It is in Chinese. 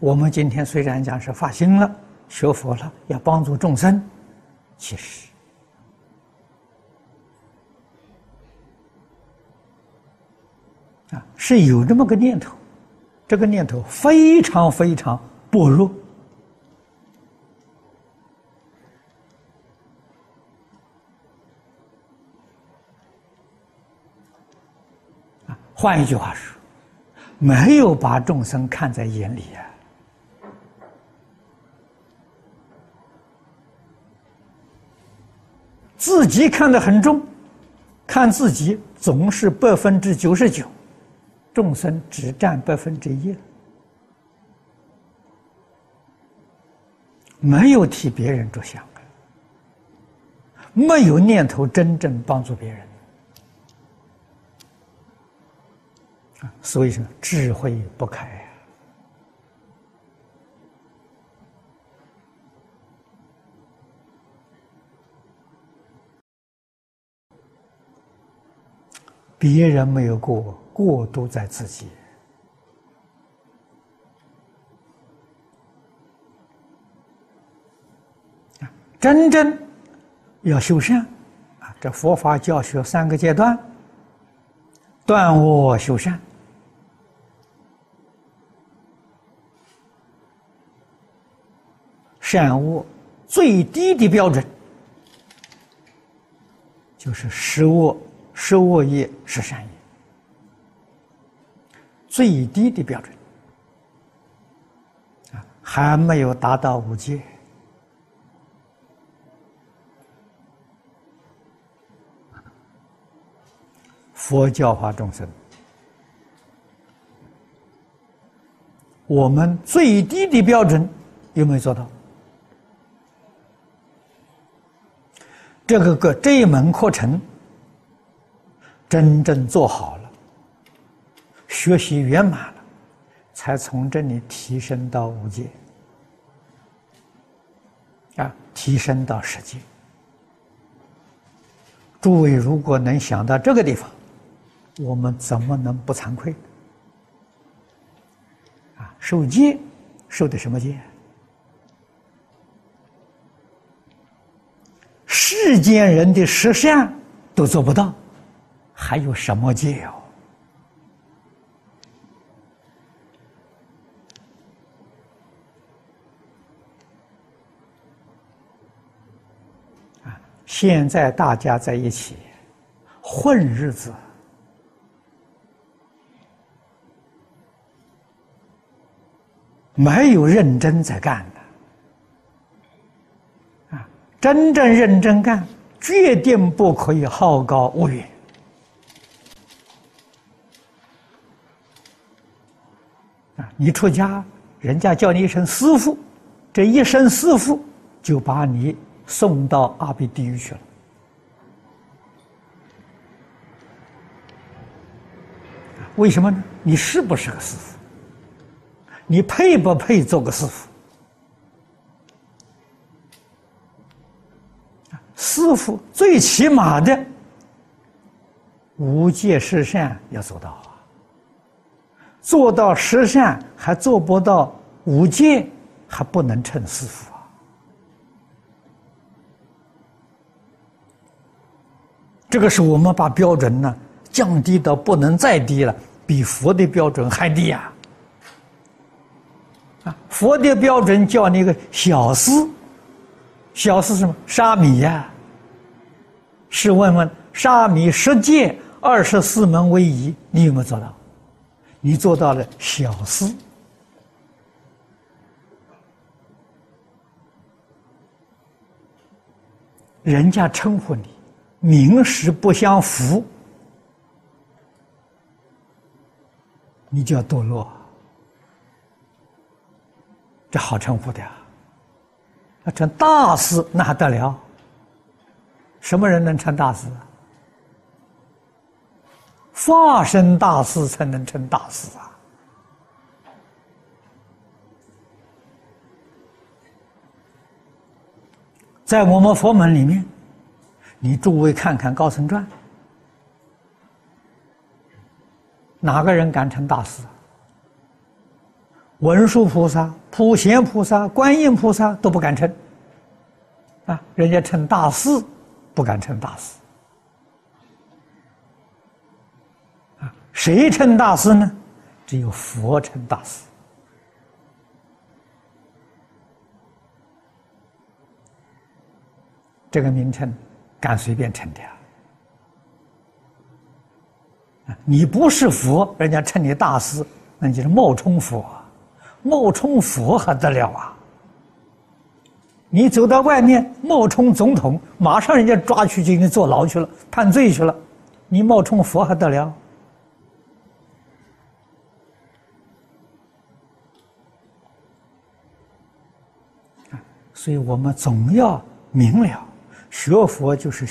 我们今天虽然讲是发心了、学佛了，要帮助众生，其实啊是有这么个念头，这个念头非常非常薄弱。换一句话说。没有把众生看在眼里呀，自己看得很重，看自己总是百分之九十九，众生只占百分之一，没有替别人着想，没有念头真正帮助别人。啊。所以说，智慧不开呀。别人没有过，过都在自己。真正要修善啊，这佛法教学三个阶段：断恶修善。善恶最低的标准，就是十恶十恶业是善业，最低的标准啊，还没有达到五戒。佛教化众生，我们最低的标准有没有做到？这个个这一门课程真正做好了，学习圆满了，才从这里提升到五界，啊，提升到十界。诸位如果能想到这个地方，我们怎么能不惭愧？啊，受戒，受的什么戒？世间人的实善都做不到，还有什么戒哦？啊！现在大家在一起混日子，没有认真在干的啊。真正认真干，决定不可以好高骛远。啊，你出家，人家叫你一声师傅，这一声师傅就把你送到阿鼻地狱去了。为什么呢？你是不是个师傅？你配不配做个师傅？师傅最起码的无戒十善要做到啊，做到十善还做不到五戒，还不能称师傅啊。这个是我们把标准呢降低到不能再低了，比佛的标准还低呀！啊，佛的标准叫那个小师。小是什么？沙弥呀。试问问，沙弥十戒二十四门为宜，你有没有做到？你做到了小事，人家称呼你名实不相符，你就要堕落。这好称呼的啊。那成大事那还得了？什么人能成大事？发生大事才能成大事啊！在我们佛门里面，你诸位看看《高僧传》，哪个人敢成大事？文殊菩萨、普贤菩萨、观音菩萨都不敢称，啊，人家称大师，不敢称大师。啊，谁称大师呢？只有佛称大师。这个名称敢随便称的啊！你不是佛，人家称你大师，那你就是冒充佛。冒充佛还得了啊！你走到外面冒充总统，马上人家抓去就给你坐牢去了，判罪去了。你冒充佛还得了？所以我们总要明了，学佛就是。